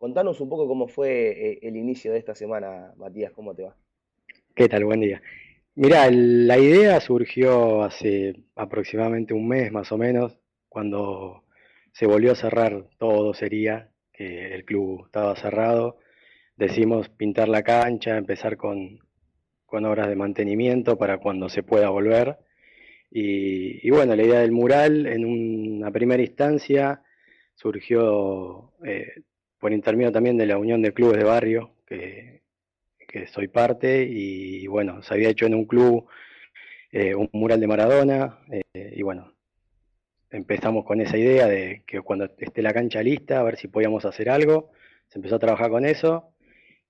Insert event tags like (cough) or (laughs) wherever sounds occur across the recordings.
Contanos un poco cómo fue eh, el inicio de esta semana, Matías, ¿cómo te va? ¿Qué tal? Buen día. Mira, la idea surgió hace aproximadamente un mes más o menos, cuando se volvió a cerrar todo, sería que el club estaba cerrado. Decimos pintar la cancha, empezar con, con obras de mantenimiento para cuando se pueda volver. Y, bueno, la idea del mural en una primera instancia surgió eh, por intermedio también de la Unión de Clubes de Barrio, que, que soy parte, y, bueno, se había hecho en un club eh, un mural de Maradona, eh, y bueno, empezamos con esa idea de que cuando esté la cancha lista, a ver si podíamos hacer algo, se empezó a trabajar con eso,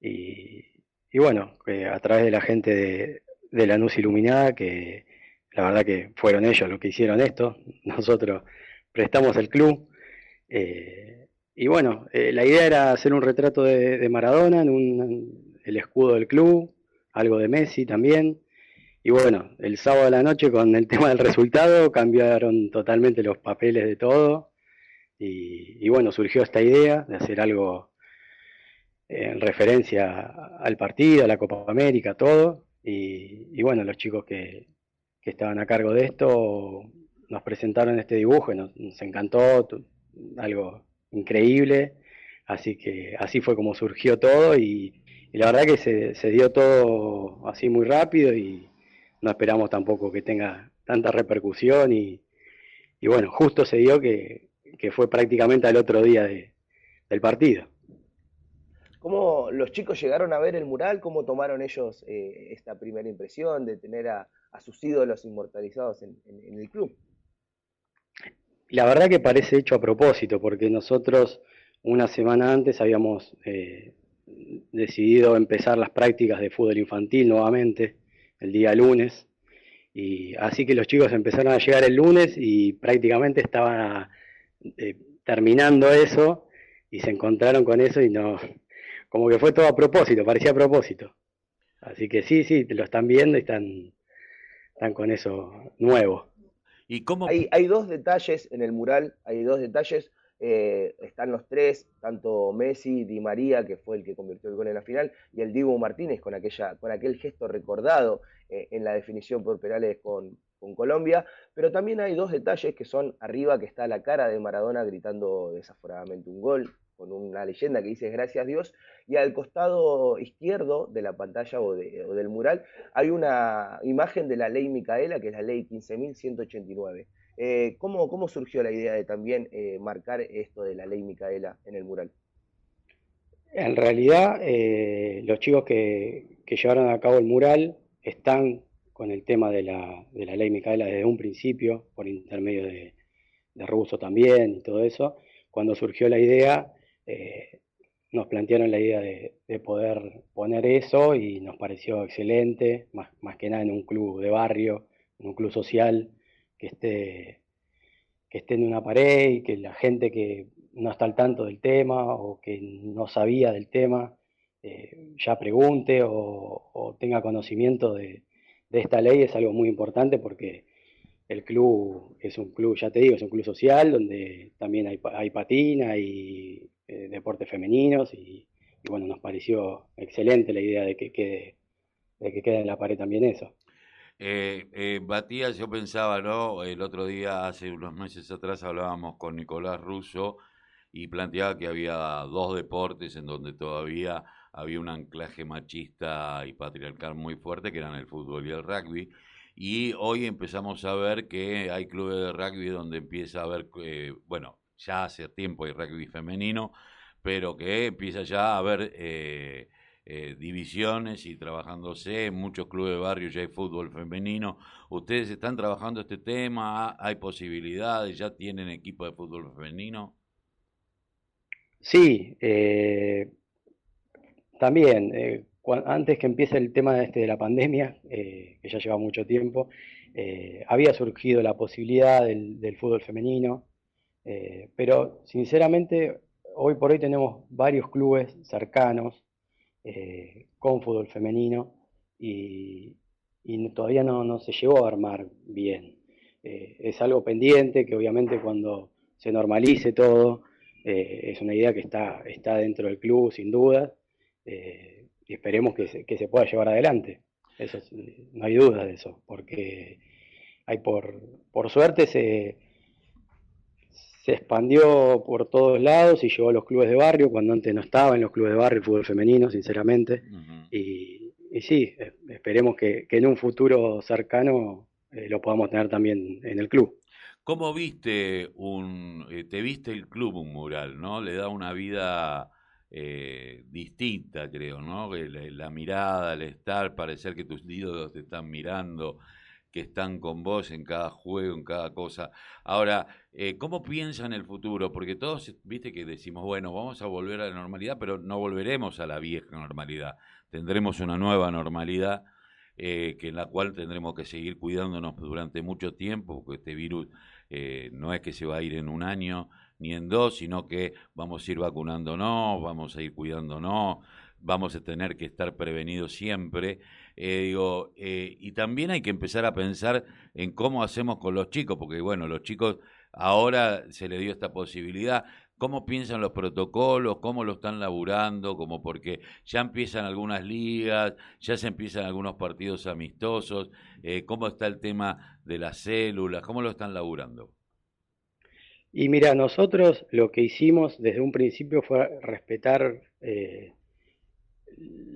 y, y bueno, a través de la gente de, la Luz Iluminada, que la verdad que fueron ellos los que hicieron esto, (laughs) nosotros prestamos el club. Eh, y bueno, eh, la idea era hacer un retrato de, Maradona en, un, el escudo del club, algo de Messi también. Y bueno, el sábado de la noche con el (laughs) tema del resultado cambiaron totalmente los papeles de todo. Y, y bueno, surgió esta idea de hacer algo en referencia al partido, a la Copa América, todo. Y, bueno, los chicos que, estaban a cargo de esto nos presentaron este dibujo y nos, encantó, algo increíble. Así que así fue como surgió todo y, la verdad que se, dio todo así muy rápido y no esperamos tampoco que tenga tanta repercusión y, bueno, justo se dio que, fue prácticamente al otro día del partido. ¿Cómo los chicos llegaron a ver el mural? ¿Cómo tomaron ellos eh, esta primera impresión de tener a, sus ídolos inmortalizados en, el club? La verdad que parece hecho a propósito, porque nosotros una semana antes habíamos eh, decidido empezar las prácticas de fútbol infantil nuevamente, el día lunes, y así que los chicos empezaron a llegar el lunes y prácticamente estaban eh, terminando eso y se encontraron con eso y no, como que fue todo a propósito, parecía a propósito. Así que sí, sí, lo están viendo y están, están con eso nuevo. Hay dos detalles en el mural, hay dos detalles. Eh, están los tres, tanto Messi, Di María, que fue el que convirtió el gol en la final, y el Diego Martínez con, aquella, con aquel gesto recordado eh, en la definición por penales con, con Colombia, pero también hay dos detalles que son arriba, que está la cara de Maradona gritando desaforadamente un gol, con una leyenda que dice gracias Dios, y al costado izquierdo de la pantalla o, del mural hay una imagen de la ley Micaela, que es la ley 15.189. Eh, ¿cómo, ¿cómo, surgió la idea de también eh, marcar esto de la ley Micaela en el mural? En realidad, eh, los chicos que, llevaron a cabo el mural están con el tema de la, ley Micaela desde un principio, por intermedio de, de también y todo eso. Cuando surgió la idea, eh, nos plantearon la idea de, poder poner eso y nos pareció excelente, más, más, que nada en un club de barrio, en un club social, que esté, que esté en una pared y que la gente que no está al tanto del tema o que no sabía del tema eh, ya pregunte o, tenga conocimiento de, de, esta ley. Es algo muy importante porque el club es un club, ya te digo, es un club social donde también hay, hay patina y eh, deportes femeninos y, bueno, nos pareció excelente la idea de que quede, de que quede en la pared también eso. Eh, eh, Matías, yo pensaba, ¿no? El otro día, hace unos meses atrás, hablábamos con Nicolás Russo y planteaba que había dos deportes en donde todavía había un anclaje machista y patriarcal muy fuerte, que eran el fútbol y el rugby. Y hoy empezamos a ver que hay clubes de rugby donde empieza a haber, eh, bueno, ya hace tiempo hay rugby femenino, pero que empieza ya a haber eh, eh, divisiones y trabajándose en muchos clubes de barrio ya hay fútbol femenino. ¿Ustedes están trabajando este tema? ¿Hay posibilidades? ¿Ya tienen equipo de fútbol femenino? Sí, eh, también, antes que empiece el tema este de la pandemia, que ya lleva mucho tiempo, había surgido la posibilidad del fútbol femenino, eh, pero sinceramente, hoy por hoy tenemos varios clubes cercanos eh, con fútbol femenino y, todavía no, se llegó a armar bien. Eh, es algo pendiente que obviamente cuando se normalice todo, es una idea que está, está dentro del club, sin duda, y esperemos que se, que se pueda llevar adelante. Eso no hay duda de eso, porque hay por, por suerte se, se expandió por todos lados y llegó a los clubes de barrio, cuando antes no estaba en los clubes de barrio el fútbol femenino, sinceramente. y, y, sí, esperemos que, que, en un futuro cercano eh, lo podamos tener también en el club. ¿Cómo viste un, eh, te viste el club un mural, no? Le da una vida eh, distinta, creo, ¿no? La, la, mirada, el estar, parecer que tus ídolos te están mirando, que están con vos en cada juego, en cada cosa. Ahora, eh, ¿cómo piensa en el futuro? Porque todos, viste que decimos, bueno, vamos a volver a la normalidad, pero no volveremos a la vieja normalidad. Tendremos una nueva normalidad eh, que en la cual tendremos que seguir cuidándonos durante mucho tiempo, porque este virus eh, no es que se va a ir en un año ni en dos, sino que vamos a ir vacunándonos, vamos a ir cuidándonos, vamos a tener que estar prevenidos siempre. Eh, digo, eh, y también hay que empezar a pensar en cómo hacemos con los chicos, porque bueno, los chicos ahora se les dio esta posibilidad. ¿Cómo piensan los protocolos? ¿Cómo lo están laburando? Como porque ya empiezan algunas ligas, ya se empiezan algunos partidos amistosos. Eh, ¿Cómo está el tema de las células? ¿Cómo lo están laburando? Y mira, nosotros lo que hicimos desde un principio fue respetar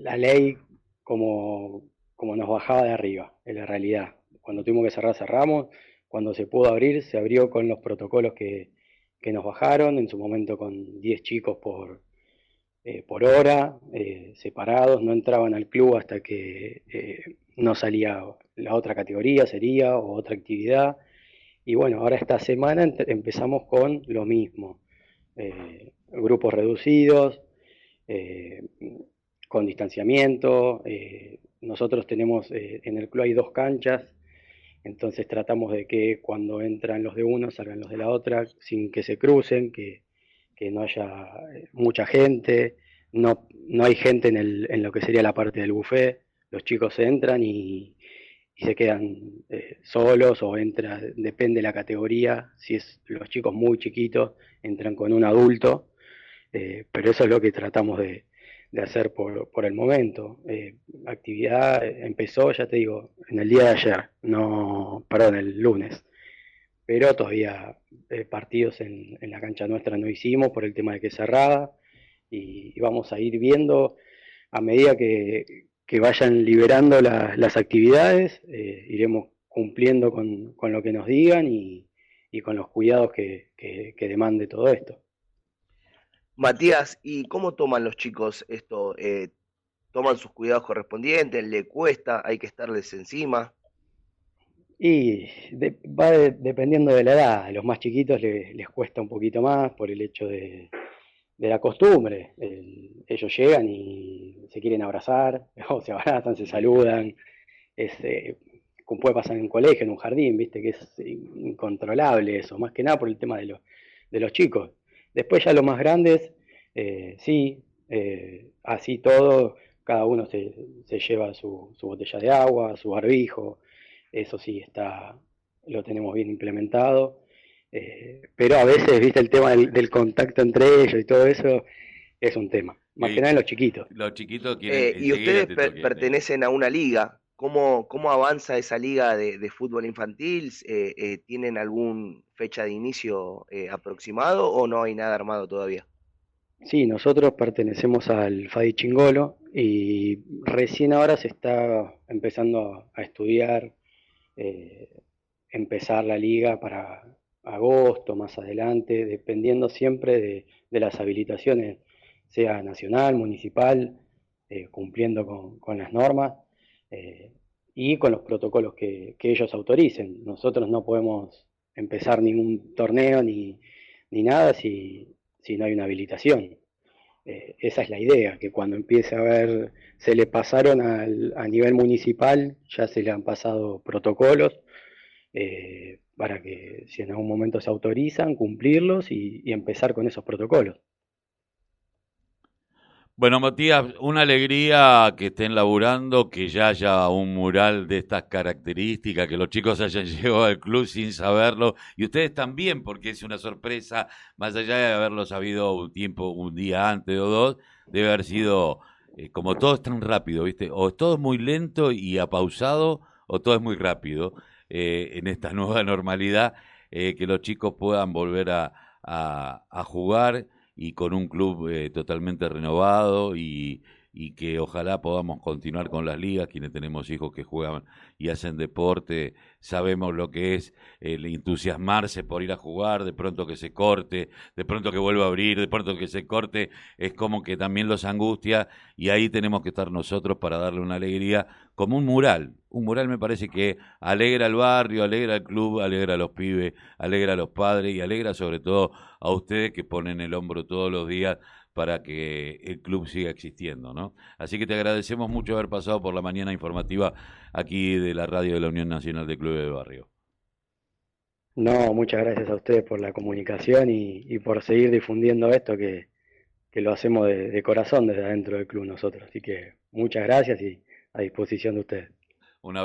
la ley como, como nos bajaba de arriba, en la realidad. Cuando tuvimos que cerrar, cerramos. Cuando se pudo abrir, se abrió con los protocolos que, que nos bajaron, en su momento con 10 chicos por, eh, por hora, eh, separados, no entraban al club hasta que eh, no salía la otra categoría, sería, o otra actividad. Y bueno, ahora esta semana empezamos con lo mismo, grupos reducidos, con distanciamiento. Eh, nosotros tenemos, eh, en el club hay dos canchas, entonces tratamos de que cuando entran los de uno salgan los de la otra, sin que se crucen, que, no haya eh, mucha gente, no, no hay gente en, el, en lo que sería la parte del buffet, los chicos entran y, y se quedan solos o entra, depende de la categoría, si es los chicos muy chiquitos, entran con un adulto, pero eso es lo que tratamos de, de hacer por, por el momento. Eh, actividad empezó, ya te digo, en el día de ayer, no, perdón, el lunes. Pero todavía eh, partidos en, en, la cancha nuestra no hicimos por el tema de que cerrada y, vamos a ir viendo a medida que, que vayan liberando la, las actividades, eh, iremos cumpliendo con, con, lo que nos digan y, y con los cuidados que, que, que demande todo esto. Matías, ¿y cómo toman los chicos esto? Eh, ¿Toman sus cuidados correspondientes? ¿Le cuesta? ¿Hay que estarles encima? Y va de, dependiendo de la edad. A los más chiquitos le, les cuesta un poquito más por el hecho de, de la costumbre. El, ellos llegan y se quieren abrazar, (laughs) o se abrazan, se saludan. Es, eh, puede pasar en un colegio, en un jardín, viste que es incontrolable eso, más que nada por el tema de, lo, de los chicos. Después ya los más grandes, eh, sí, eh, así todo, cada uno se, se lleva su, su, botella de agua, su barbijo, eso sí está, lo tenemos bien implementado. Eh, pero a veces, viste, el tema del, del, contacto entre ellos y todo eso es un tema. Más que nada en los chiquitos. Los chiquitos quieren. y ustedes per pertenecen a una liga. ¿Cómo, ¿Cómo, avanza esa liga de, fútbol infantil? Eh, eh, ¿Tienen alguna fecha de inicio eh, aproximado o no hay nada armado todavía? Sí, nosotros pertenecemos al FADI Chingolo y recién ahora se está empezando a, estudiar, eh, empezar la liga para agosto, más adelante, dependiendo siempre de, las habilitaciones, sea nacional, municipal, eh, cumpliendo con las normas eh, y con los protocolos que, ellos autoricen. Nosotros no podemos empezar ningún torneo ni, ni nada si, si, no hay una habilitación. Eh, esa es la idea, que cuando empiece a ver, se le pasaron al, a nivel municipal, ya se le han pasado protocolos eh, para que si en algún momento se autorizan, cumplirlos y empezar con esos protocolos. Bueno, Matías, una alegría que estén laburando, que ya haya un mural de estas características, que los chicos hayan (laughs) llegado al club sin saberlo, y ustedes también, porque es una sorpresa, más allá de haberlo sabido un tiempo, un día antes o dos, debe haber sido, eh, como todo es tan rápido, ¿viste? O todo es muy lento y apausado, o todo es muy rápido eh, en esta (laughs) nueva normalidad, eh, que los chicos puedan volver a, a jugar y con un club eh, totalmente renovado y, y que ojalá podamos continuar con las ligas, quienes tenemos hijos que juegan y hacen deporte, sabemos lo que es el entusiasmarse por ir a jugar, de pronto que se corte, de pronto que vuelva a abrir, de pronto que se corte, es como que también los angustia y ahí tenemos que estar nosotros para darle una alegría como un mural. Un mural me parece que alegra al barrio, alegra al club, alegra a los pibes, alegra a los padres y alegra sobre todo a ustedes que ponen el hombro todos los días para que el club siga existiendo, ¿no? Así que te agradecemos mucho haber pasado por la mañana informativa aquí de la radio de la Unión Nacional de Clubes de Barrio. No, muchas gracias a ustedes por la comunicación y, por seguir difundiendo esto que, lo hacemos de, de, corazón desde adentro del club nosotros. Así que muchas gracias y a disposición de ustedes. Un abrazo.